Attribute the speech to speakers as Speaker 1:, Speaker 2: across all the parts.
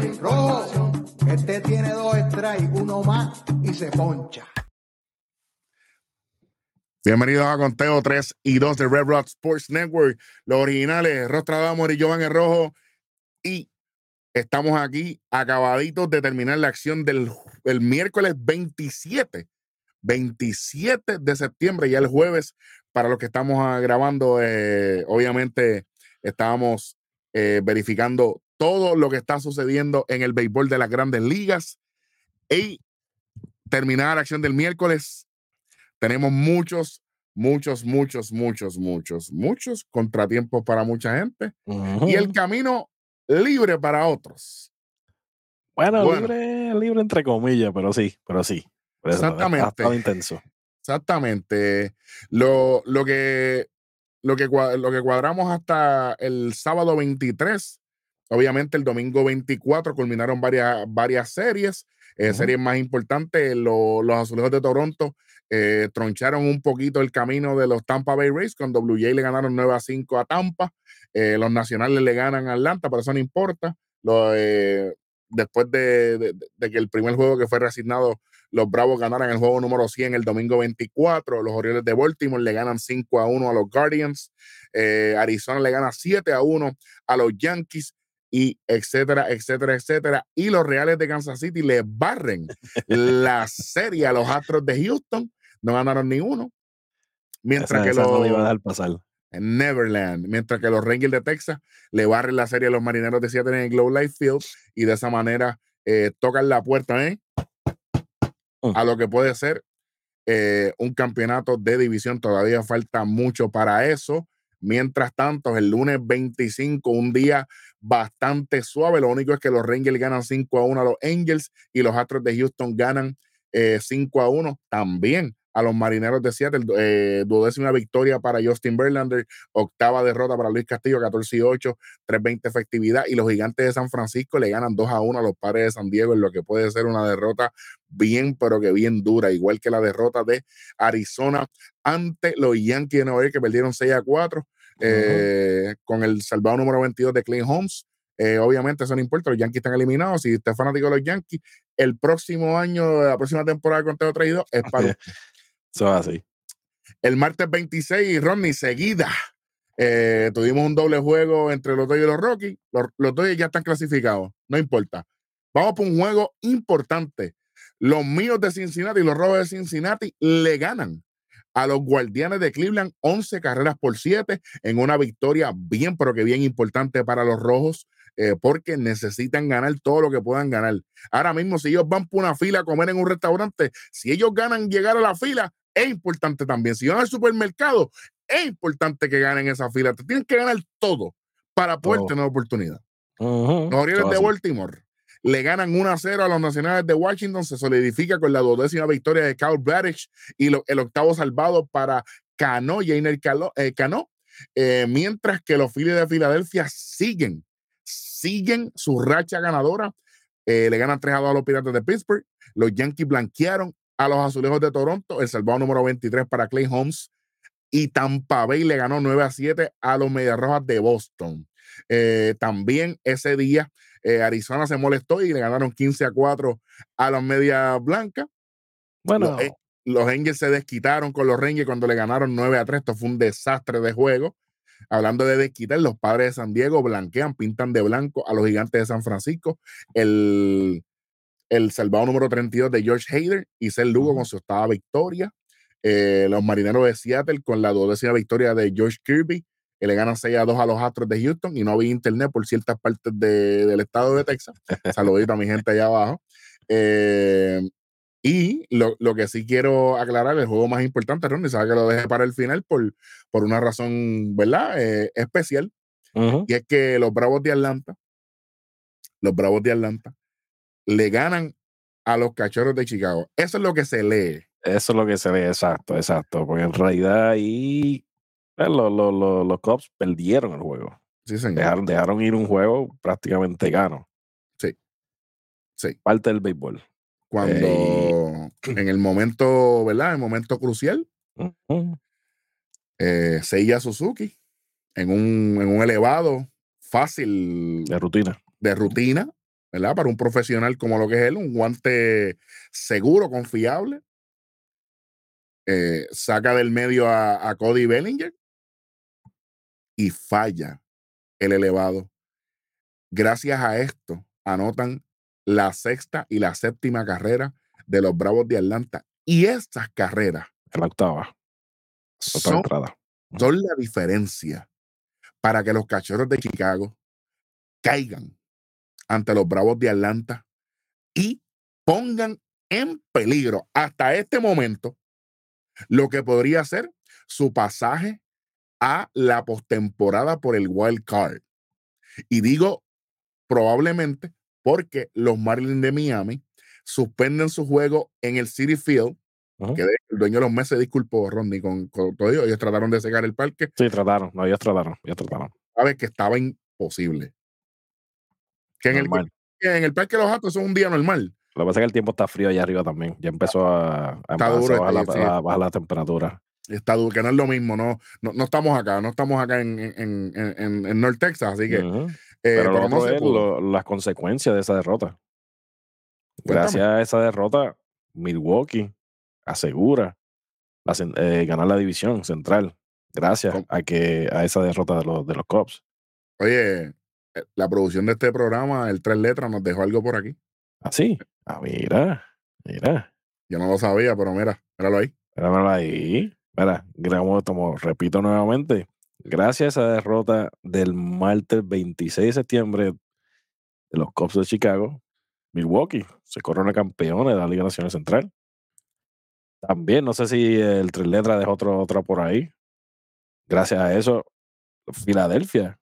Speaker 1: Rojo, este tiene dos strikes, uno más y se poncha.
Speaker 2: Bienvenidos a Conteo 3 y 2 de Red Rock Sports Network. Los originales, Rostradamor y Jovan el Rojo. Y estamos aquí acabaditos de terminar la acción del el miércoles 27. 27 de septiembre, ya el jueves, para los que estamos ah, grabando, eh, obviamente estábamos eh, verificando todo lo que está sucediendo en el béisbol de las grandes ligas. Y terminar la acción del miércoles, tenemos muchos, muchos, muchos, muchos, muchos, muchos contratiempos para mucha gente y el camino libre para otros.
Speaker 3: Bueno, libre, libre entre comillas, pero sí, pero sí.
Speaker 2: exactamente.
Speaker 3: intenso.
Speaker 2: Exactamente. Lo, lo, que, lo, que, lo que cuadramos hasta el sábado 23 Obviamente el domingo 24 culminaron varias, varias series. Eh, series más importantes, los Azulejos de Toronto eh, troncharon un poquito el camino de los Tampa Bay Rays cuando Blue Jay le ganaron 9 a 5 a Tampa. Eh, los Nacionales le ganan a Atlanta, pero eso no importa. después de, que el primer juego que fue reasignado, los Bravos ganaran el juego número 100 el domingo 24. Los Orioles de Baltimore le ganan 5 a 1 a los Guardians. Arizona le gana 7 a 1 a los Yankees y etcétera, etcétera, etcétera. Y los Reales de Kansas City le barren la serie a los Astros de Houston. No ganaron ni uno. Mientras que los. Neverland. Mientras que los Rangers de Texas le barren la serie a los Marineros de Seattle en el Globe Life Field y de esa manera eh, tocan la puerta ¿eh? Mm. a lo que puede ser eh, un campeonato de división. Todavía falta mucho para eso. Mientras tanto, el lunes 25, un día bastante suave. Lo único es que los Rangers ganan 5 a 1 a los Angels y los Astros de Houston ganan 5 eh, a 1 también a los Marineros de Seattle. Eh, duodécima victoria para Justin Verlander, octava derrota para Luis Castillo, 14 y 8, 320 efectividad. Y los Gigantes de San Francisco le ganan 2 a 1 a los Padres de San Diego en lo que puede ser una derrota bien, pero que bien dura, igual que la derrota de Arizona ante los Yankees de Nueva York que perdieron 6 a 4. Eh, con el salvado número 22 de Clean Holmes. Eh, obviamente eso no importa, los Yankees están eliminados. Si usted es fanático de los Yankees, el próximo año, la próxima temporada de Conteo Traído es para
Speaker 3: Eso así.
Speaker 2: El martes 26, Ronnie, seguida. Eh, tuvimos un doble juego entre los dos y los Rockies. Los, los ya están clasificados, no importa. Vamos por un juego importante. Los míos de Cincinnati y los Rojos de Cincinnati le ganan a los Guardianes de Cleveland 11 carreras por 7 en una victoria bien, pero que bien importante para los Rojos. Eh, porque necesitan ganar todo lo que puedan ganar. Ahora mismo, si ellos van por una fila a comer en un restaurante, si ellos ganan llegar a la fila, es importante también. Si van al supermercado, es importante que ganen esa fila. Te tienen que ganar todo para poder tener oportunidad. Los Orioles de Baltimore le ganan 1 a 0 a los Nacionales de Washington, se solidifica con la duodécima victoria de Kyle Bradish y el octavo salvado para Cano, Jainer eh, Cano, eh, mientras que los Phillies de Filadelfia siguen, siguen su racha ganadora, eh, le ganan 3 a 2 a los Piratas de Pittsburgh, los Yankees blanquearon a los Azulejos de Toronto, el salvado número 23 para Clay Holmes, y Tampa Bay le ganó 9 a 7 a los Medias Rojas de Boston. también ese día eh, Arizona se molestó y le ganaron 15 a 4 a los Medias Blancas.
Speaker 3: Bueno.
Speaker 2: Los, los Angels se desquitaron con los Rangers cuando le ganaron 9 a 3. Esto fue un desastre de juego. Hablando de desquitar, los padres de San Diego blanquean, pintan de blanco a los gigantes de San Francisco. El, el salvado número 32 de George Hader y Sel Lugo con su octava victoria. Eh, los marineros de Seattle con la duodécima victoria de George Kirby que le ganan 6 a 2 a los Astros de Houston y no había internet por ciertas partes del estado de Texas. Saludito a mi gente allá abajo. Eh, y lo, que sí quiero aclarar, el juego más importante, Ronnie, sabe que lo dejé para el final por, por una razón, ¿verdad? Eh, especial. Y es que los Bravos de Atlanta, los Bravos de Atlanta, le ganan a los Cachorros de Chicago. Eso es lo que se lee.
Speaker 3: Eso es lo que se lee, exacto, exacto. Porque en realidad ahí eh, los, los, los, Cubs perdieron el juego.
Speaker 2: Sí, señor.
Speaker 3: Dejaron, dejaron ir un juego prácticamente gano.
Speaker 2: Sí. Sí.
Speaker 3: Parte del béisbol.
Speaker 2: Cuando eh, en el momento, ¿verdad? En el momento crucial, eh, Seiya Suzuki en un, en un elevado fácil
Speaker 3: de rutina.
Speaker 2: De rutina. ¿Verdad? Para un profesional como lo que es él, un guante seguro, confiable. Eh, saca del medio a, a Cody Bellinger y falla el elevado. Gracias a esto, anotan la sexta y la séptima carrera de los Bravos de Atlanta. Y estas carreras
Speaker 3: la octava.
Speaker 2: Son,
Speaker 3: entrada.
Speaker 2: son la diferencia para que los cachorros de Chicago caigan ante los Bravos de Atlanta y pongan en peligro hasta este momento lo que podría ser su pasaje a la postemporada por el wild card. Y digo probablemente porque los Marlins de Miami suspenden su juego en el City Field, que el dueño de los meses disculpó, Rodney, con, con todo ello. Ellos trataron de secar el parque,
Speaker 3: Sí, trataron. No, ellos trataron. Ellos trataron.
Speaker 2: sabes que estaba imposible. Que en el, que en el Parque de los Atos es un día normal.
Speaker 3: Lo que pasa es que el tiempo está frío allá arriba también. Ya empezó a, a,
Speaker 2: Está
Speaker 3: empezó
Speaker 2: duro
Speaker 3: a bajar, la,
Speaker 2: sí.
Speaker 3: a bajar la temperatura.
Speaker 2: Está duro, que no es lo mismo, no, no, no estamos acá, no estamos acá en, en, en, en- North Texas, así que,
Speaker 3: Ujú.
Speaker 2: eh,
Speaker 3: Pero,
Speaker 2: pero no
Speaker 3: es lo- las consecuencias de esa derrota.
Speaker 2: Cuéntame.
Speaker 3: Gracias a esa derrota, Milwaukee asegura la eh, ganar la división central. Gracias
Speaker 2: ¿Cómo?
Speaker 3: a que a esa derrota de los, de los Cubs.
Speaker 2: Oye, la producción de este programa, el Tres Letras, nos dejó algo por aquí.
Speaker 3: Así. Ah, mira, mira.
Speaker 2: Yo no lo sabía, pero mira, míralo ahí.
Speaker 3: Míramelo ahí. Mira, grabamos, como repito nuevamente, gracias a esa derrota del martes 26 de septiembre de los Cubs de Chicago, Milwaukee se corona campeón de la Liga Nacional Central. También, no sé si el tres letras dejó otro, otro por ahí. Gracias a eso, Filadelfia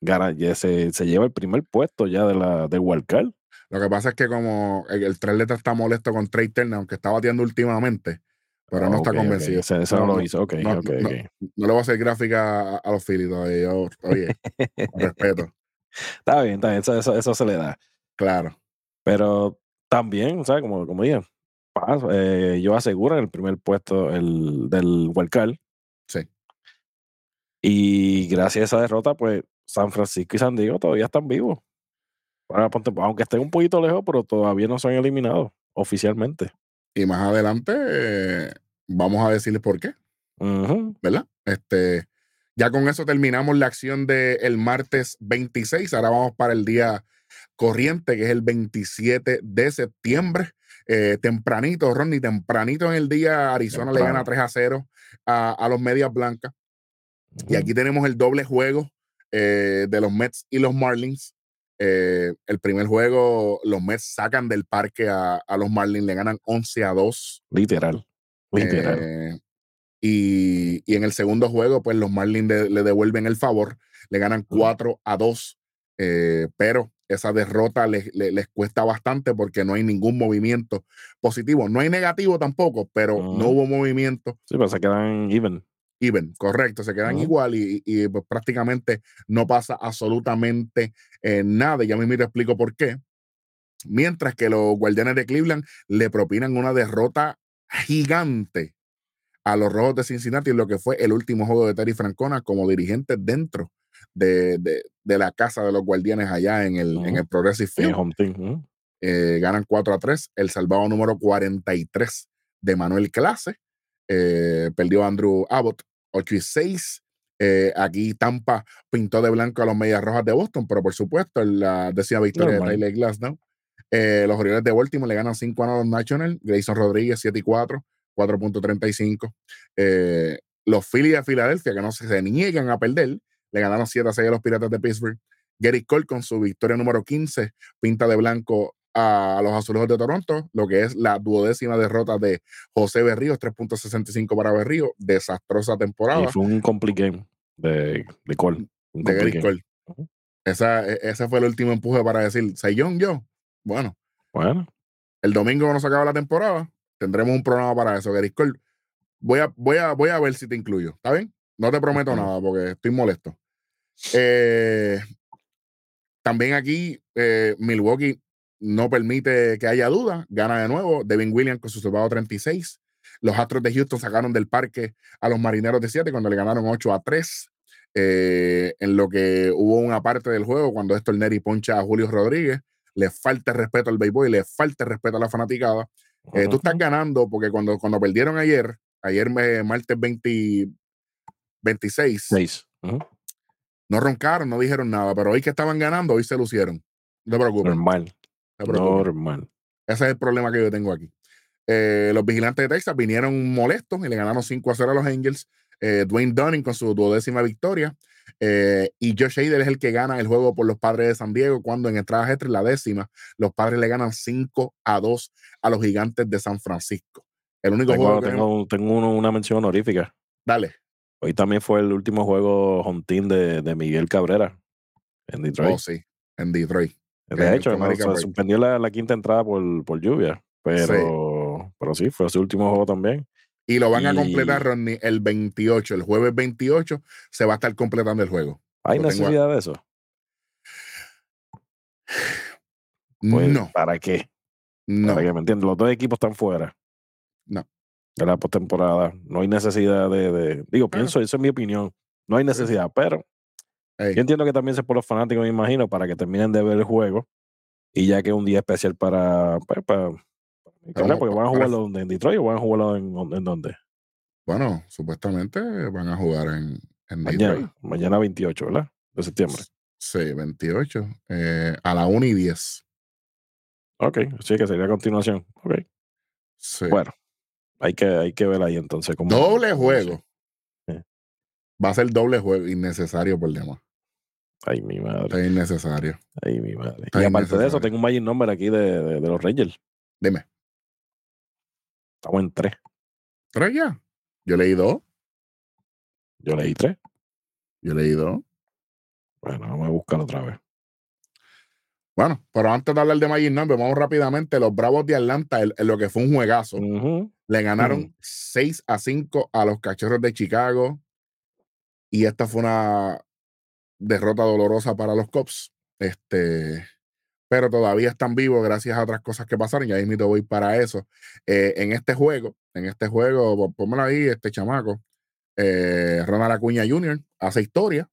Speaker 3: gana, ya se, se lleva el primer puesto ya de la de Wildcard.
Speaker 2: Lo que pasa es que como el, el Tres Letras está molesto con Trey Turner, aunque está bateando últimamente, pero no está
Speaker 3: Ok, ok,
Speaker 2: convencido.
Speaker 3: Ese no, lo hizo. Ok,
Speaker 2: no,
Speaker 3: ok,
Speaker 2: no, no le voy a hacer gráfica a, a los Phillies todavía. Yo, oye, con respeto,
Speaker 3: Está bien, está bien, eso, eso, eso se le da.
Speaker 2: claro.
Speaker 3: Pero también, ¿sabes? Como, como dije, eh, ellos aseguran el primer puesto el, del Wildcard.
Speaker 2: Sí.
Speaker 3: Y gracias a esa derrota, pues San Francisco y San Diego todavía están vivos. Aunque estén un poquito lejos, pero todavía no se han eliminado oficialmente.
Speaker 2: Y más adelante eh, vamos a decirles por qué. ¿verdad? Este, ya con eso terminamos la acción del martes 26. Ahora vamos para el día corriente, que es el 27 de septiembre. Eh, tempranito, Ronnie, tempranito en el día, Arizona le gana 3 a 0 a, a los Medias Blancas. Y aquí tenemos el doble juego eh, de los Mets y los Marlins. Eh, el primer juego, los Mets sacan del parque a, a los Marlins, le ganan 11 a 2.
Speaker 3: Literal. Literal.
Speaker 2: Eh, y, y en el segundo juego, pues los Marlins de- le devuelven el favor, le ganan
Speaker 3: Ujú.
Speaker 2: 4 a 2, eh, pero esa derrota les, les- les cuesta bastante porque no hay ningún movimiento positivo. No hay negativo tampoco, pero no hubo movimiento
Speaker 3: sí, pero se quedan even.
Speaker 2: Even, correcto, se quedan igual y, y, pues, prácticamente no pasa absolutamente eh, nada. Ya mismo te explico por qué. Mientras que los Guardianes de Cleveland le propinan una derrota gigante a los Rojos de Cincinnati en lo que fue el último juego de Terry Francona como dirigente dentro de, de- de la casa de los Guardianes allá en el, en
Speaker 3: Ujú.
Speaker 2: el Progressive Field.
Speaker 3: team.
Speaker 2: Eh, ganan 4 a 3. El salvado número 43 de Manuel Clase. Eh, perdió Andrew Abbott 8 y 6. Eh, aquí Tampa pintó de blanco a los Medias Rojas de Boston, pero por supuesto en la décima victoria
Speaker 3: Normal.
Speaker 2: de Tyler Glasnow. Eh, los Orioles de Baltimore le ganan 5 a 1 a los National. Grayson Rodríguez 7 y 4, 4.35. Eh, los Phillies de Filadelfia, que no se, se niegan a perder, le ganaron 7 a 6 a los Piratas de Pittsburgh. Gary Cole con su victoria número 15 pinta de blanco a los Azulejos de Toronto, lo que es la duodécima derrota de José Berríos, 3.65 para Berríos, desastrosa temporada
Speaker 3: Y fue un complete game de, de Cole.
Speaker 2: De Gary. Cole. Esa, e- ese fue el último empuje para decir, Sayón yo. Bueno,
Speaker 3: Bueno,
Speaker 2: el domingo cuando se acaba la temporada, tendremos un programa para eso, Gary Cole. Voy a, voy a, voy a ver si te incluyo, ¿está bien? No te prometo nada porque estoy molesto. Eh, también aquí eh, Milwaukee no permite que haya duda, gana de nuevo. Devin Williams con su salvado 36. Los Astros de Houston sacaron del parque a los Marineros de 7 cuando le ganaron 8 a 3. eh, en lo que hubo una parte del juego cuando Héctor Neri poncha a Julio Rodríguez, le falta el respeto al béisbol le falta el respeto a la fanaticada. Eh, tú estás ganando porque cuando, cuando perdieron ayer, ayer me- martes 20 26,
Speaker 3: Seis.
Speaker 2: No roncaron, no dijeron nada, pero hoy que estaban ganando, hoy se lucieron. No te preocupes.
Speaker 3: Normal. Normal.
Speaker 2: Ese es el problema que yo tengo aquí. Eh, los vigilantes de Texas vinieron molestos y le ganaron 5 a 0 a los Angels. Eh, Dwayne Dunning con su duodécima victoria. Eh, y Josh Hader es el que gana el juego por los padres de San Diego cuando en entrada extra, la décima, los padres le ganan 5 a 2 a los gigantes de San Francisco. El único juego
Speaker 3: Tengo,
Speaker 2: que tenemos-
Speaker 3: tengo, tengo uno- una mención honorífica.
Speaker 2: Dale.
Speaker 3: Hoy también fue el último juego home team de, de Miguel Cabrera en Detroit.
Speaker 2: Oh, sí, en Detroit.
Speaker 3: De
Speaker 2: que
Speaker 3: hecho, no, se
Speaker 2: Break.
Speaker 3: suspendió la, la quinta entrada por, por lluvia, pero, pero sí, fue su último juego también.
Speaker 2: Y lo van a completar, Rodney, el 28. El jueves 28 se va a estar completando el juego.
Speaker 3: ¿Hay
Speaker 2: Lo tengo a-
Speaker 3: necesidad de eso? Pues,
Speaker 2: no,
Speaker 3: ¿Para qué?
Speaker 2: no.
Speaker 3: Para que me entiendes, los dos equipos están fuera.
Speaker 2: No.
Speaker 3: De la postemporada. No hay necesidad de. de- digo,
Speaker 2: Claro.
Speaker 3: pienso, eso es mi opinión. No hay necesidad, pero Yo entiendo que también es por los fanáticos, me imagino, para que terminen de ver el juego. Y ya que es un día especial para. pues, para,
Speaker 2: Para-
Speaker 3: porque van a jugarlo en Detroit o van a jugarlo en, en dónde?
Speaker 2: Bueno, supuestamente van a jugar en, en Detroit.
Speaker 3: Mañana, mañana 28, ¿verdad? De septiembre.
Speaker 2: Sí, 28. eh, a la 1 y 10.
Speaker 3: Ok, sí que sería a continuación. Ok.
Speaker 2: Sí.
Speaker 3: Bueno, hay que, hay que ver ahí entonces. Cómo,
Speaker 2: doble juego.
Speaker 3: se- Sí.
Speaker 2: Va a ser doble juego, innecesario por demás.
Speaker 3: Ay, mi madre.
Speaker 2: Está innecesario.
Speaker 3: Ay, mi madre.
Speaker 2: Está
Speaker 3: y aparte de eso, tengo un Magic Number aquí de, de, de los Rangers.
Speaker 2: Dime,
Speaker 3: Estamos en tres.
Speaker 2: ¿tres ya? Yo leí dos.
Speaker 3: Yo leí tres.
Speaker 2: Yo leí dos.
Speaker 3: Bueno, vamos a buscar otra vez.
Speaker 2: Bueno, pero antes de hablar de Magic Number, vamos rápidamente. Los Bravos de Atlanta, en lo que fue un juegazo, le ganaron
Speaker 3: Mm.
Speaker 2: 6 a 5 a los Cachorros de Chicago. Y esta fue una derrota dolorosa para los Cubs. Este, pero todavía están vivos gracias a otras cosas que pasaron. Ya mismo voy para eso. Eh, en este juego, en este juego, pó- pónmelo ahí, este chamaco, eh, Ronald Acuña Jr. hace historia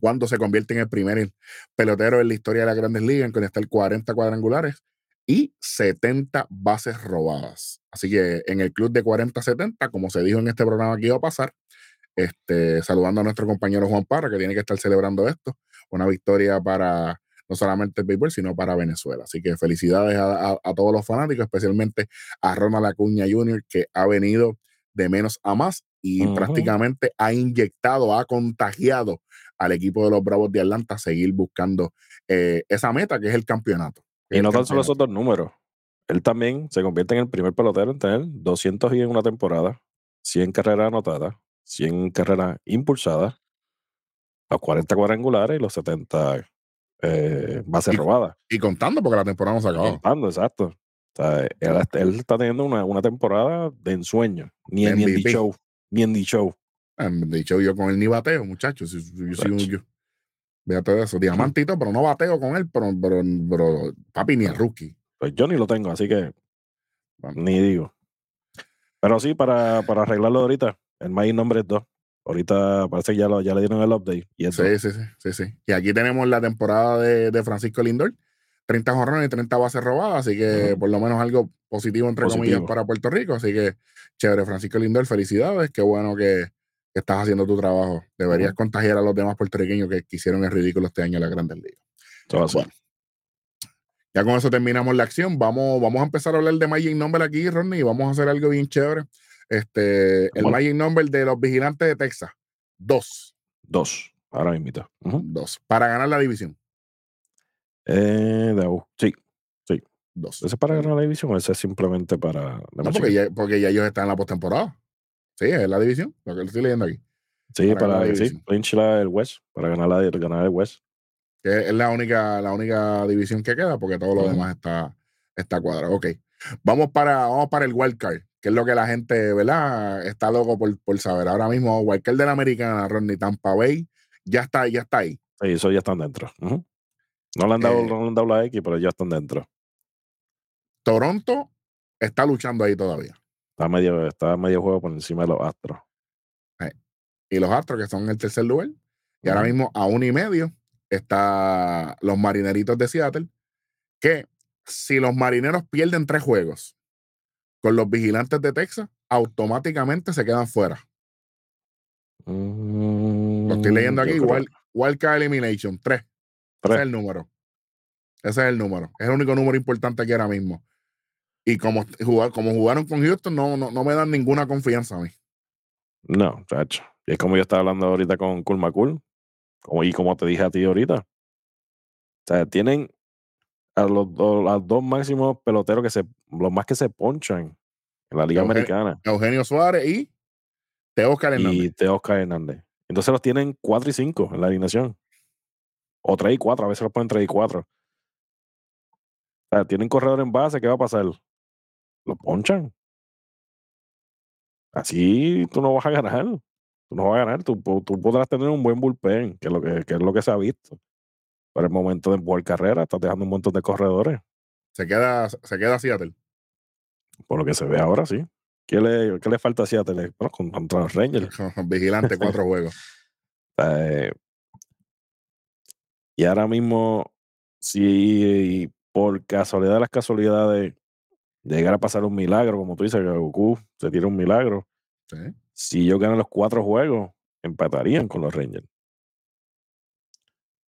Speaker 2: cuando se convierte en el primer pelotero en la historia de las grandes ligas en conectar 40 cuadrangulares y 70 bases robadas. Así que en el club de 40-70, como se dijo en este programa que iba a pasar, este, saludando a nuestro compañero Juan Parra, que tiene que estar celebrando esto, una victoria para no solamente el béisbol, sino para Venezuela. Así que felicidades a, a- a todos los fanáticos, especialmente a Ronald Acuña Jr., que ha venido de menos a más y prácticamente ha inyectado, ha contagiado al equipo de los Bravos de Atlanta a seguir buscando eh, esa meta que es el campeonato.
Speaker 3: Y no tan solo esos dos números. Él también se convierte en el primer pelotero en tener 200 y en una temporada, 100 carreras anotadas, 100 carreras impulsadas, los 40 cuadrangulares y los 70 eh, bases
Speaker 2: Y-
Speaker 3: robadas.
Speaker 2: Y contando porque la temporada no se acabado.
Speaker 3: Contando, exacto. O sea, él, él está teniendo una, una temporada de ensueño. Ni en, ni. Show. Ni en Show.
Speaker 2: Han dicho yo con él ni bateo, muchachos. Si- si- yo soy un-
Speaker 3: Chacho.
Speaker 2: yo- Fíjate de eso. Diamantito, pero no bateo con él, pero, pero, pero papi ni el rookie.
Speaker 3: Pues yo ni lo tengo, así que
Speaker 2: Bueno.
Speaker 3: ni digo. Pero sí, para, para arreglarlo ahorita, el Magic nombre es 2. Ahorita parece que ya, lo, ya le dieron el update. Y eso.
Speaker 2: Sí, sí, sí, sí, sí. Y aquí tenemos la temporada de, de Francisco Lindor. 30 jorrones y 30 bases robadas, así que por lo menos algo positivo, entre comillas, para Puerto Rico. Así que chévere, Francisco Lindor, felicidades. Qué bueno que, que estás haciendo tu trabajo. Deberías contagiar a los demás puertorriqueños que, que hicieron el ridículo este año en las grandes ligas. Bueno, ya con eso terminamos la acción. Vamos, vamos a empezar a hablar de Magic Number aquí, Ronnie, y vamos a hacer algo bien chévere. Este, el
Speaker 3: Bueno.
Speaker 2: Magic Number de los vigilantes de Texas. Dos.
Speaker 3: Dos. Ahora mismo.
Speaker 2: Dos. Para ganar la división.
Speaker 3: Eh, de- sí.
Speaker 2: Dos.
Speaker 3: ¿Ese es para ganar la división o ese es simplemente para.?
Speaker 2: No, porque ya, porque ya ellos están en la postemporada. Sí, es la división, lo que estoy leyendo aquí.
Speaker 3: sí,
Speaker 2: para
Speaker 3: para.
Speaker 2: la
Speaker 3: Sí,
Speaker 2: división.
Speaker 3: clinch la el West. Para ganar, la, ganar el West.
Speaker 2: Que es la única, la única división que queda, porque todo lo
Speaker 3: Ujú.
Speaker 2: demás está, está cuadrado. Ok. Vamos para, vamos para el wild card, que es lo que la gente, ¿verdad? Está loco por, por saber. Ahora mismo, card de la americana, Ronnie Tampa Bay, ya está, ya está ahí.
Speaker 3: Sí, eso ya están dentro. No le han dado,
Speaker 2: Eh,
Speaker 3: no le han dado la X, pero ya están dentro.
Speaker 2: Toronto está luchando ahí todavía.
Speaker 3: Está medio, está medio juego por encima de los Astros.
Speaker 2: Y los Astros, que son en el tercer lugar. Y ahora mismo, a uno y medio, está los Marineritos de Seattle. que si los marineros pierden tres juegos con los vigilantes de Texas, automáticamente se quedan fuera. Lo estoy leyendo
Speaker 3: Mm,
Speaker 2: aquí, Wild, Wildcard Elimination, tres. Ese
Speaker 3: Tres.
Speaker 2: es el número. Ese es el número. Es el único número importante aquí ahora mismo. Y como, jugar, como jugaron con Houston, no, no, no me dan ninguna confianza a mí.
Speaker 3: No, chacho. Y es como yo estaba hablando ahorita con Cool. Como, y como te dije a ti ahorita. O sea, tienen a los, dos- a los dos máximos peloteros que se, los más que se ponchan en la Liga
Speaker 2: Eugenio-
Speaker 3: Americana.
Speaker 2: Eugenio Suárez y Teóscar Hernández.
Speaker 3: Y Teo Oscar Hernández. Entonces los tienen 4 y 5 en la alineación. O 3 y 4, a veces los ponen 3 y 4. O sea, tienen corredor en base, ¿qué va a pasar? Lo ponchan. Así tú no vas a ganar. Tú no vas a ganar. Tú, tú podrás tener un buen bullpen, que es lo que, que es lo que se ha visto. Pero el momento de empujar carrera, estás dejando un montón de corredores.
Speaker 2: Se queda, se queda Seattle.
Speaker 3: Por lo que se ve ahora, sí. ¿Qué le, qué le falta a Seattle? Bueno, con- contra los Rangers.
Speaker 2: Vigilante, cuatro juegos.
Speaker 3: Eh, y ahora mismo, si por casualidad de las casualidades llegara a pasar un milagro, como tú dices, que Goku se tira un milagro,
Speaker 2: Sí.
Speaker 3: si ellos ganan los cuatro juegos, empatarían con los Rangers.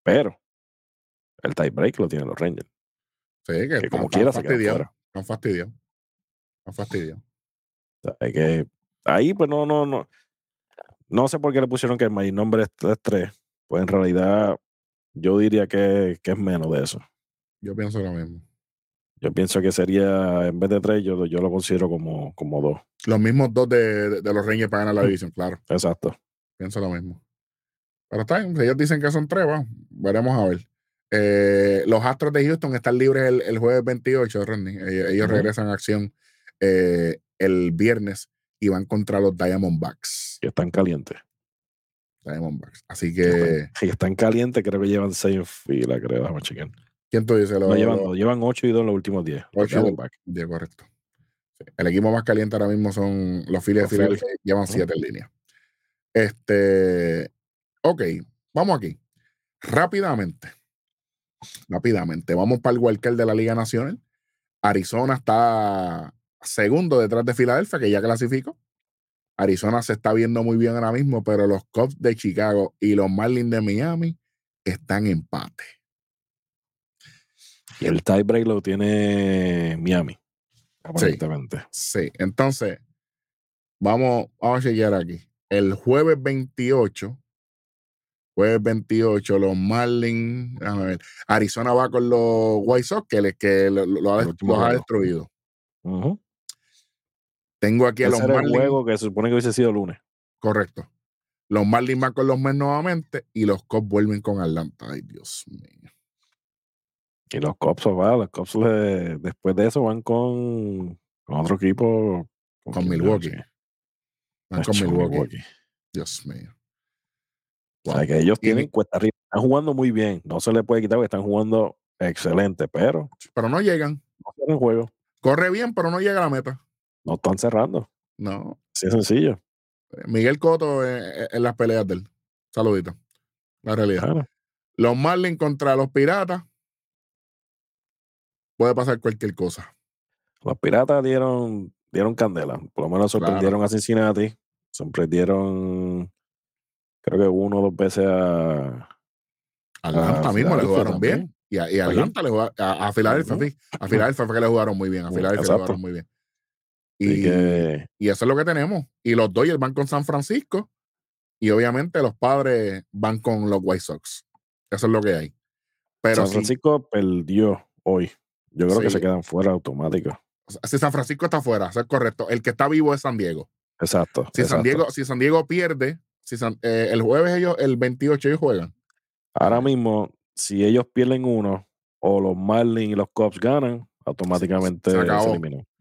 Speaker 3: Pero el tiebreak lo tienen los Rangers.
Speaker 2: Sí, que,
Speaker 3: Que como quiera se quedan.
Speaker 2: Están fastidiados. Están fastidiados.
Speaker 3: O sea, que, ahí, pues no, no, no. No sé por qué le pusieron que el mayor nombre es 3-3. Pues en realidad, yo diría que, que es menos de eso.
Speaker 2: Yo pienso lo mismo.
Speaker 3: Yo pienso que sería, en vez de tres, yo, yo lo considero como, como dos.
Speaker 2: Los mismos dos de, de- de los Rangers para ganar la
Speaker 3: Mm.
Speaker 2: división, claro.
Speaker 3: Exacto.
Speaker 2: Pienso lo mismo. Pero está bien, si ellos dicen que son tres, va, veremos a ver. Eh, los Astros de Houston están libres el, el jueves 28, Rodney. Ellos, ellos regresan a acción eh, el viernes y van contra los Diamondbacks.
Speaker 3: Que están calientes.
Speaker 2: Diamondbacks. Así
Speaker 3: Que
Speaker 2: que,
Speaker 3: están, calientes, creo que llevan seis en fila, creo. Déjame chequear.
Speaker 2: ¿quién tú dices?
Speaker 3: No,
Speaker 2: Los-
Speaker 3: llevan,
Speaker 2: los-
Speaker 3: dos, llevan ocho y dos en los últimos diez. Los
Speaker 2: Ocho y dos.
Speaker 3: Diamondbacks.
Speaker 2: Diez, correcto. Sí. El equipo más caliente ahora mismo son los Phillies de. Filadelfia, llevan
Speaker 3: Ujú.
Speaker 2: siete en línea. Este, ok, vamos aquí. Rápidamente. Rápidamente. Vamos para el wildcard de la Liga Nacional. Arizona está segundo detrás de Filadelfia, que ya clasificó. Arizona se está viendo muy bien ahora mismo, pero los Cubs de Chicago y los Marlins de Miami están en empate.
Speaker 3: Y el tiebreak lo tiene Miami. Aparentemente.
Speaker 2: Sí, entonces, vamos, vamos a chequear aquí. El jueves 28, jueves 28, los Marlins, ver, Arizona va con los White Sox, que, le- que lo, lo ha,
Speaker 3: El último
Speaker 2: los ha destruido. Tengo aquí a los
Speaker 3: el
Speaker 2: Marlins,
Speaker 3: juego que se supone que hubiese sido lunes.
Speaker 2: correcto. Los Marlins van con los Mets nuevamente y los Cubs vuelven con Atlanta. Ay, Dios mío.
Speaker 3: Y los Cops, va, los Cops le- después de eso van con, con otro equipo.
Speaker 2: Con Milwaukee. Van con
Speaker 3: Con
Speaker 2: Milwaukee.
Speaker 3: Milwaukee.
Speaker 2: Dios mío.
Speaker 3: O sea, que ellos tienen cuesta arriba. Están jugando muy bien. No se le puede quitar porque están jugando excelente, pero
Speaker 2: Pero no llegan.
Speaker 3: no tienen juego.
Speaker 2: Corre bien, pero no llega a la meta.
Speaker 3: No están cerrando.
Speaker 2: No.
Speaker 3: Así de sencillo.
Speaker 2: Miguel Coto eh, en las peleas de él. Saludito. La realidad.
Speaker 3: Claro.
Speaker 2: Los Marlins contra los Piratas. Puede pasar cualquier cosa.
Speaker 3: Los piratas dieron, dieron candela. Por lo menos
Speaker 2: Claro.
Speaker 3: sorprendieron a Cincinnati. Sorprendieron, creo que uno o dos veces a.
Speaker 2: Atlanta mismo le
Speaker 3: Filadelfia
Speaker 2: jugaron
Speaker 3: también.
Speaker 2: bien. Y a, y a Atlanta le jugaron. A, a Filadelfia, sí. A Filadelfia fue que le jugaron muy bien. A
Speaker 3: Mm,
Speaker 2: Filadelfia le jugaron muy bien. Y,
Speaker 3: que
Speaker 2: y eso es lo que tenemos. Y los Dodgers van con San Francisco. Y obviamente los padres van con los White Sox. Eso es lo que hay. Pero
Speaker 3: San Francisco perdió hoy. Yo creo que se quedan fuera automáticos.
Speaker 2: si San Francisco está fuera, eso es correcto. El que está vivo es San Diego.
Speaker 3: Exacto.
Speaker 2: Si San. Diego, si San Diego pierde, si San- eh, el jueves ellos, el 28 ellos juegan.
Speaker 3: Ahora mismo, si ellos pierden uno o los Marlins y los Cubs ganan, automáticamente
Speaker 2: se.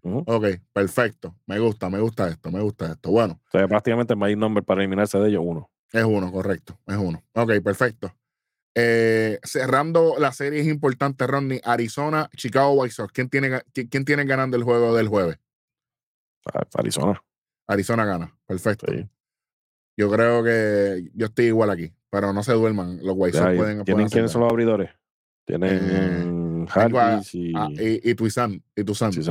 Speaker 3: Ujú.
Speaker 2: Ok, perfecto. Me gusta, me gusta esto, me gusta esto. Bueno,
Speaker 3: O sea, prácticamente el mayor nombre para eliminarse de ellos, uno.
Speaker 2: es uno, correcto, es uno. Ok, perfecto. Eh, cerrando la serie es importante, Rodney. Arizona, Chicago White Sox. ¿Quién tiene, quién, tiene ganando el juego del jueves?
Speaker 3: A- Arizona.
Speaker 2: Arizona gana. Perfecto.
Speaker 3: Sí.
Speaker 2: Yo creo que yo estoy igual aquí, pero no se duerman. Los White Sox pueden,
Speaker 3: ¿Tienen quiénes son los abridores? Tienen.
Speaker 2: Eh,
Speaker 3: y,
Speaker 2: Ah, y.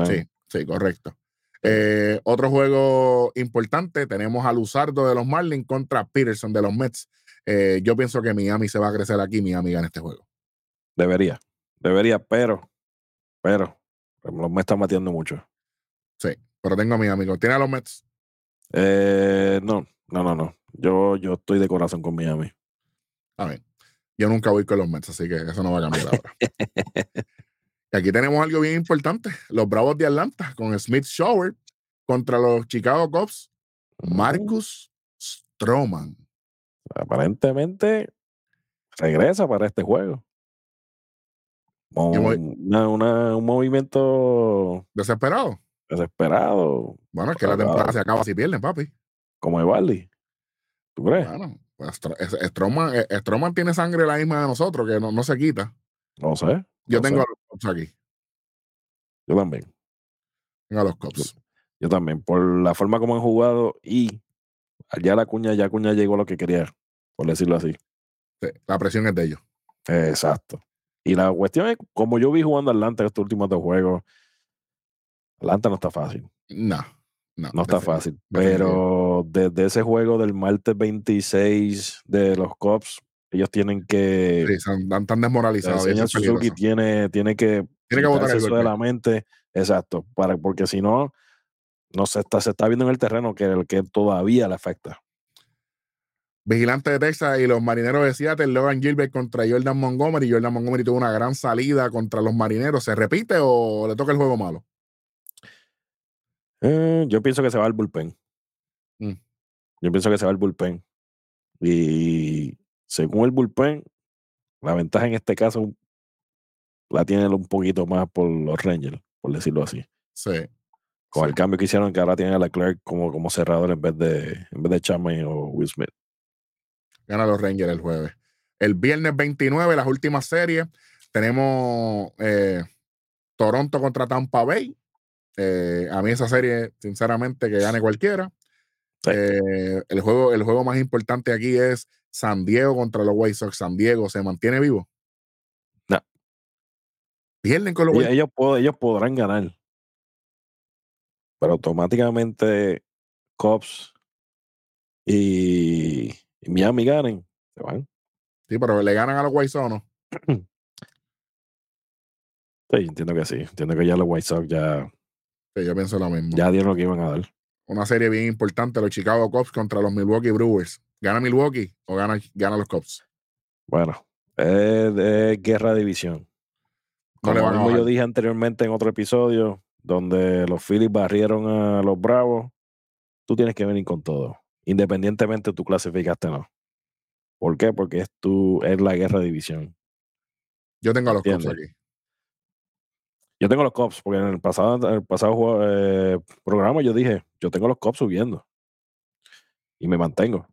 Speaker 2: Sí, sí, correcto. Eh, otro juego importante, tenemos a Luzardo de los Marlins contra Peterson de los Mets. Eh, yo pienso que Miami se va a crecer aquí, Miami gana este juego.
Speaker 3: debería, debería, pero, pero, los me están batiendo mucho.
Speaker 2: Sí, pero tengo a Miami. ¿Tiene a los Mets?
Speaker 3: Eh, no, no, no, no. Yo, yo estoy de corazón con Miami.
Speaker 2: A ver, yo nunca voy con los Mets, así que eso no va a cambiar ahora. y aquí tenemos algo bien importante. Los Bravos de Atlanta con Smith Shower contra los Chicago Cubs. Marcus Stroman.
Speaker 3: Aparentemente regresa para este juego. Una- una- un movimiento
Speaker 2: Desesperado.
Speaker 3: Desesperado,
Speaker 2: Bueno, es que la temporada se acaba si pierden, papi.
Speaker 3: como Evaldi. ¿Tú crees?
Speaker 2: Bueno, pues Stroman, eh, Stroman tiene sangre la misma de nosotros, que no, no se quita.
Speaker 3: No sé.
Speaker 2: Yo
Speaker 3: no
Speaker 2: tengo
Speaker 3: sé.
Speaker 2: a los Cubs aquí.
Speaker 3: Yo también.
Speaker 2: Tengo a los Cubs.
Speaker 3: Yo también. Por la forma como han jugado y ya la cuña, ya cuña llegó a lo que quería, por decirlo así.
Speaker 2: Sí, la presión es de ellos.
Speaker 3: Exacto. Y la cuestión es, como yo vi jugando Atlanta estos últimos dos juegos, Atlanta no está fácil.
Speaker 2: No, no.
Speaker 3: No está fácil. Pero desde ese juego del martes 26 de los Cubs, ellos tienen que.
Speaker 2: Sí, están, tan
Speaker 3: el
Speaker 2: desmoralizados. eso
Speaker 3: señor Suzuki tiene, tiene que.
Speaker 2: Tiene que botar el
Speaker 3: eso de la mente. Exacto. Para, porque si no, no se está, se está viendo en el terreno que, el que todavía le afecta.
Speaker 2: Vigilante de Texas y los marineros de Seattle, Logan Gilbert contra Jordan Montgomery. Jordan Montgomery tuvo una gran salida contra los marineros. ¿Se repite o le toca el juego malo?
Speaker 3: Eh, yo pienso que se va al bullpen.
Speaker 2: Mm.
Speaker 3: Yo pienso que se va al bullpen. Y según el bullpen, la ventaja en este caso la tienen un poquito más por los Rangers, por decirlo así.
Speaker 2: Sí.
Speaker 3: Con
Speaker 2: sí.
Speaker 3: el cambio que hicieron, que ahora tienen a Leclerc como, como cerrador en vez de, en vez de Chapman o Will Smith.
Speaker 2: Gana los Rangers el jueves. El viernes 29, las últimas series, tenemos eh, Toronto contra Tampa Bay. Eh, a mí esa serie, sinceramente, que gane cualquiera.
Speaker 3: Sí.
Speaker 2: Eh, el, juego, el juego más importante aquí es San Diego contra los White Sox. San Diego se mantiene vivo.
Speaker 3: No.
Speaker 2: Pierden con los
Speaker 3: Ellos,
Speaker 2: White
Speaker 3: ellos, pod- ellos podrán ganar. Pero automáticamente Cubs y, y Miami ganen. Se van.
Speaker 2: Sí, pero le ganan a los White Sox, ¿o ¿no?
Speaker 3: Sí, entiendo que sí. Entiendo que ya los White Sox ya,
Speaker 2: Sí, yo pienso lo mismo.
Speaker 3: ya dieron lo que iban a dar.
Speaker 2: Una serie bien importante, los Chicago Cubs contra los Milwaukee Brewers. ¿Gana Milwaukee o gana, gana los Cubs?
Speaker 3: Bueno, es guerra de división.
Speaker 2: No
Speaker 3: Como mismo yo dije anteriormente en otro episodio, donde los Phillies barrieron a los Bravos, tú tienes que venir con todo, independientemente tú clasificaste o no. ¿Por qué? Porque es, tu, es la guerra de división.
Speaker 2: Yo tengo a los Cubs aquí.
Speaker 3: Yo tengo los Cubs, porque en el pasado, en el pasado juego- eh, programa yo dije, yo tengo los Cubs subiendo. Y me mantengo.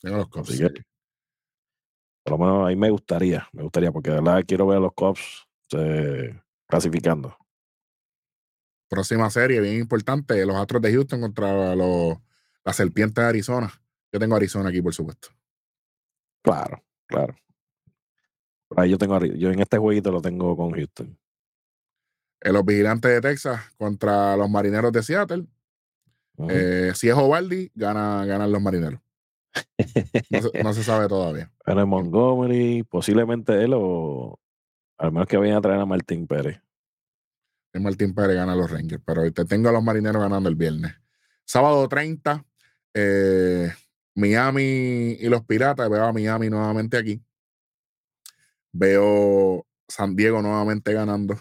Speaker 2: Tengo los Cubs.
Speaker 3: Así que-
Speaker 2: sí.
Speaker 3: Por lo menos ahí me gustaría, me gustaría, porque de verdad quiero ver a los Cubs eh, clasificando.
Speaker 2: Próxima serie bien importante, los Astros de Houston contra los, las Serpientes de Arizona. Yo tengo Arizona aquí, por supuesto.
Speaker 3: Claro, claro. Por ahí yo tengo yo en este jueguito lo tengo con Houston.
Speaker 2: Eh, los Vigilantes de Texas contra los Marineros de Seattle. Eh, si es Ovaldi, gana, ganan los Marineros. No se, no se sabe todavía.
Speaker 3: Pero en Montgomery, posiblemente él o al menos que vayan a traer a Martín Pérez.
Speaker 2: Es Martín Pérez gana los Rangers, pero te tengo a los Marineros ganando el viernes. Sábado 30, eh, Miami y los Piratas. Veo a Miami nuevamente aquí. Veo San Diego nuevamente ganando.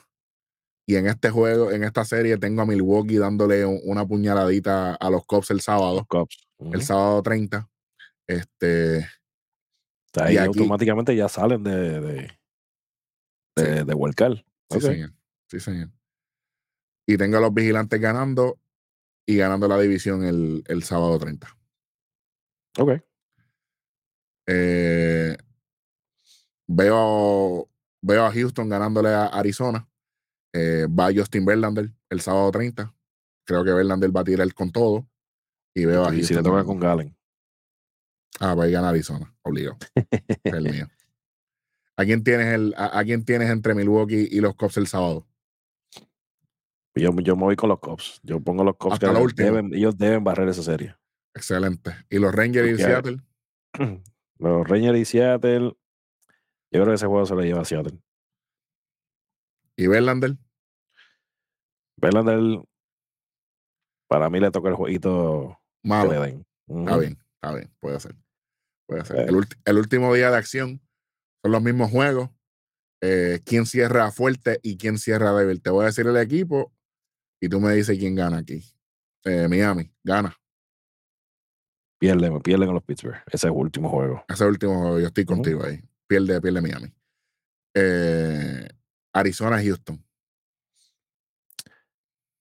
Speaker 2: Y en este juego, en esta serie, tengo a Milwaukee dándole un- una puñaladita a los Cubs el sábado, el sábado 30. Este, y
Speaker 3: ahí
Speaker 2: aquí-
Speaker 3: automáticamente ya salen de, de, de, de Huelcal.
Speaker 2: Sí, señor. Sí, señor. Y tengo a los vigilantes ganando y ganando la división el, el sábado 30.
Speaker 3: Ok.
Speaker 2: Eh, veo, veo a Houston ganándole a Arizona. Eh, va Justin Verlander el sábado 30. Creo que Verlander va a tirar con todo. Y veo a
Speaker 3: Y si le toca con Galen.
Speaker 2: Ah, va a ganar Arizona, obligado. es el mío. ¿A quién tienes, el, a, a quién tienes entre Milwaukee y los Cubs el sábado?
Speaker 3: Yo, yo me voy con los Cubs. Yo pongo los Cubs
Speaker 2: Hasta
Speaker 3: que deben, ellos deben barrer esa serie.
Speaker 2: Excelente. ¿Y los Rangers y
Speaker 3: Porque-
Speaker 2: Seattle?
Speaker 3: Los Rangers y Seattle. Yo creo que ese juego se lo lleva a Seattle.
Speaker 2: ¿Y Verlander?
Speaker 3: Verlander, para mí le toca el jueguito que
Speaker 2: Malo.
Speaker 3: le den.
Speaker 2: Está bien, está bien, puede ser. Puede ser.
Speaker 3: Eh.
Speaker 2: El, último día de acción son los mismos juegos. Eh, ¿Quién cierra fuerte y quién cierra débil? Te voy a decir el equipo y tú me dices quién gana aquí. Eh, Miami, gana.
Speaker 3: Pierden, pierden a los Pittsburgh. Ese es el último juego.
Speaker 2: Ese último juego, yo estoy contigo ahí. Pierde, pierde Miami. Eh, Arizona, Houston.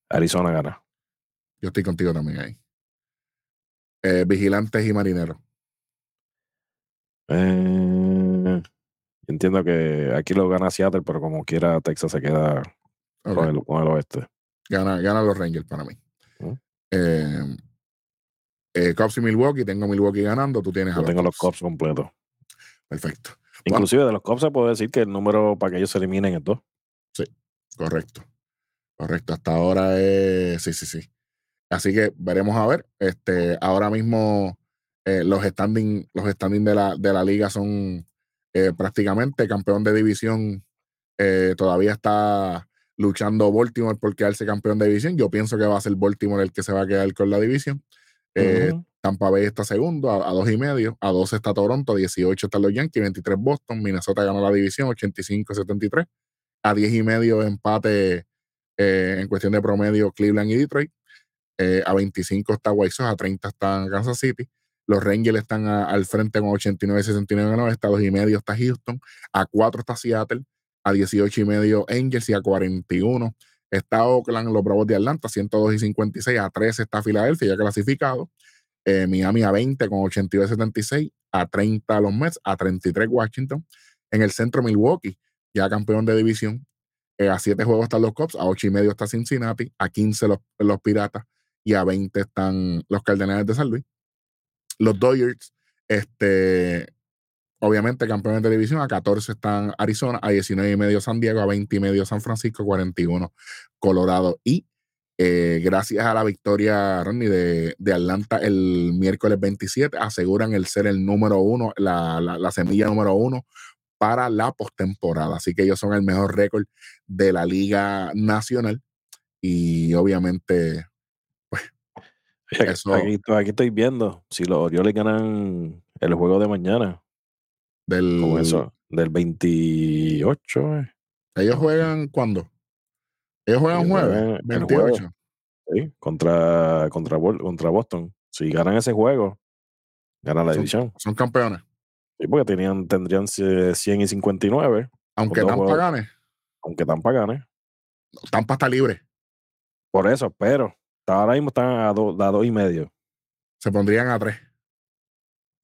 Speaker 3: Arizona gana.
Speaker 2: Yo estoy contigo también ahí. Eh, Vigilantes y Marineros.
Speaker 3: Eh, yo entiendo que aquí lo gana Seattle, pero como quiera Texas se queda con, el, con el oeste.
Speaker 2: Gana, gana los Rangers para mí. Eh, eh, Cubs y Milwaukee. Tengo Milwaukee ganando. Tú tienes a
Speaker 3: Yo tengo los
Speaker 2: Cubs.
Speaker 3: Cubs completos.
Speaker 2: Perfecto. Bueno.
Speaker 3: Inclusive de los Cubs se puede decir que el número para que ellos se eliminen es dos.
Speaker 2: Correcto. Correcto. Hasta ahora es. Sí, sí, sí. Así que veremos a ver. Este, ahora mismo eh, los standing, los standing de la, de la liga son eh, prácticamente campeón de división. eh, todavía está luchando Baltimore por quedarse campeón de división. Yo pienso que va a ser Baltimore el que se va a quedar con la división. Tampa Bay está segundo a, a dos y medio, a 12 está Toronto, a 18 están los Yankees, 23 Boston, Minnesota ganó la división, 85-73, a 10 y medio empate eh, en cuestión de promedio Cleveland y Detroit, eh, a 25 está White Sox, a 30 están Kansas City, los Rangers están a- al frente con 89-69 en oeste, a 2 y medio está Houston, a 4 está Seattle, a 18 y medio Angels y a 41 está Oakland, los Bravos de Atlanta, 102 y 56, a 13 está Filadelfia ya clasificado, eh, Miami a 20 con 82-76, a 30 los Mets, a 33 Washington. En el centro Milwaukee, ya campeón de división. eh, a 7 juegos están los Cubs, a 8 y medio está Cincinnati, a 15 los, los Piratas y a 20 están los Cardenales de San Luis. Los Dodgers, este, obviamente campeones de división, a 14 están Arizona, a 19 y medio San Diego, a 20 y medio San Francisco, 41 Colorado. Y eh, gracias a la victoria, Ronnie, de, de Atlanta el miércoles 27, aseguran el ser el número uno, la, la- la semilla número uno para la postemporada. Así que ellos son el mejor récord de la Liga Nacional. Y obviamente,
Speaker 3: Oye, aquí-
Speaker 2: Eso-
Speaker 3: Aquí, aquí estoy viendo si los Orioles ganan el juego de mañana.
Speaker 2: del,
Speaker 3: eso, del 28. eh,
Speaker 2: ellos juegan cuándo? Ellos juegan
Speaker 3: Ellos
Speaker 2: jueves,
Speaker 3: juegan el
Speaker 2: 28.
Speaker 3: jueves. sí, contra, contra, contra Boston. Si ganan ese juego, ganan la
Speaker 2: Son-
Speaker 3: división.
Speaker 2: Son campeones.
Speaker 3: Sí, porque tenían, tendrían eh, 100 y 59,
Speaker 2: Aunque Tampa
Speaker 3: juegos.
Speaker 2: gane,
Speaker 3: aunque Tampa gane.
Speaker 2: Tampa está libre.
Speaker 3: Por eso, pero ahora mismo están a, do- a dos y medio.
Speaker 2: Se pondrían a tres.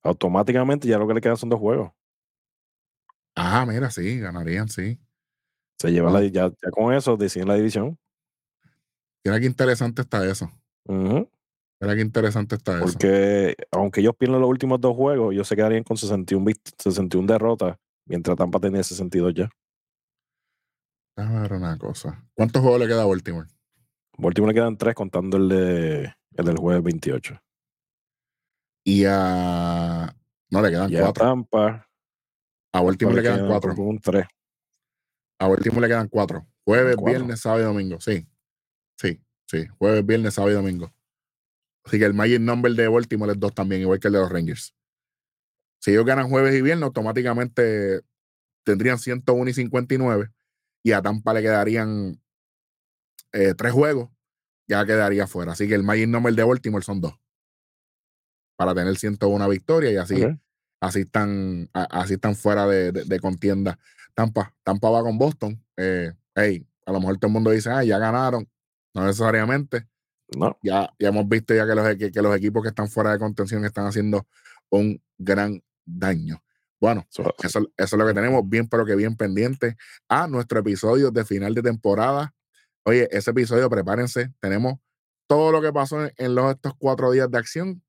Speaker 3: Automáticamente ya lo que le quedan son dos juegos.
Speaker 2: Ajá, mira, sí, ganarían, sí.
Speaker 3: Se lleva
Speaker 2: Ah.
Speaker 3: la, ya, ya con eso deciden la división.
Speaker 2: Mira qué interesante está eso.
Speaker 3: Ujú.
Speaker 2: Mira qué interesante está eso.
Speaker 3: Porque aunque ellos pierdan los últimos dos juegos, ellos se quedarían con 61, vict- 61 derrotas, mientras Tampa tenía 62 ya.
Speaker 2: Déjame ver una cosa. ¿Cuántos juegos le queda a Baltimore?
Speaker 3: Baltimore le quedan tres contando el, de, el del jueves 28.
Speaker 2: Y a. No, le quedan
Speaker 3: Y a
Speaker 2: cuatro.
Speaker 3: Tampa,
Speaker 2: A Baltimore le quedan
Speaker 3: quedan
Speaker 2: cuatro.
Speaker 3: Un 3.
Speaker 2: A Baltimore le quedan cuatro. Jueves,
Speaker 3: cuatro.
Speaker 2: viernes, sábado y domingo. Sí. Sí, sí. Jueves, viernes, sábado y domingo. Así que el magic number de Baltimore es dos también, igual que el de los Rangers. Si ellos ganan jueves y viernes, automáticamente tendrían 101 y 59. Y a Tampa le quedarían eh, tres juegos. Ya quedaría fuera. Así que el magic number de Baltimore son dos. Para tener 101 victorias y así así están, así están fuera de, de- de contienda. Tampa, Tampa va con Boston. Eh, hey, a lo mejor todo el mundo dice, ah, ya ganaron. No necesariamente.
Speaker 3: No,
Speaker 2: Ya, ya hemos visto ya que los, que, que los equipos que están fuera de contención están haciendo un gran daño. Bueno,
Speaker 3: eso-
Speaker 2: eso, eso es lo que tenemos, bien, pero que bien pendiente a nuestro episodio de final de temporada. Oye, ese episodio, prepárense, tenemos todo lo que pasó en, en los, estos cuatro días de acción.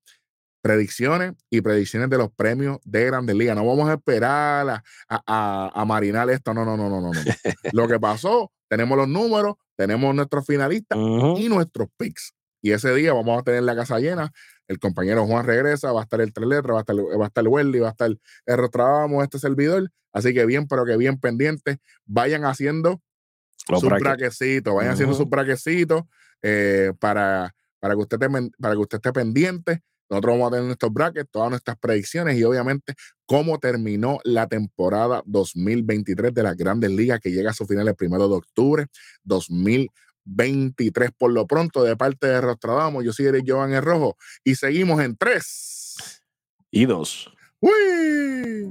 Speaker 2: Predicciones y predicciones de los premios de Grandes Ligas. No vamos a esperar a, a, a marinar esto. No, no, no, no, no. no. Lo que pasó, tenemos los números, tenemos nuestros finalistas y nuestros picks. Y ese día vamos a tener la casa llena. El compañero Juan regresa, va a estar el tres letras, va a estar, va a estar Welly, va a estar el Rostradamos, este servidor. Así que bien, pero que bien pendientes. Vayan haciendo
Speaker 3: Los
Speaker 2: sus braquecitos, vayan haciendo sus braquecitos eh, para, para, que usted para que usted esté pendiente. Nosotros vamos a tener nuestros brackets, todas nuestras predicciones y obviamente cómo terminó la temporada 2023 de las grandes ligas que llega a su final el primero de octubre 2023. Por lo pronto, de parte de Rostradamos, yo soy Eric Jovan el Rojo y seguimos en tres.
Speaker 3: Y dos.
Speaker 2: ¡Uy!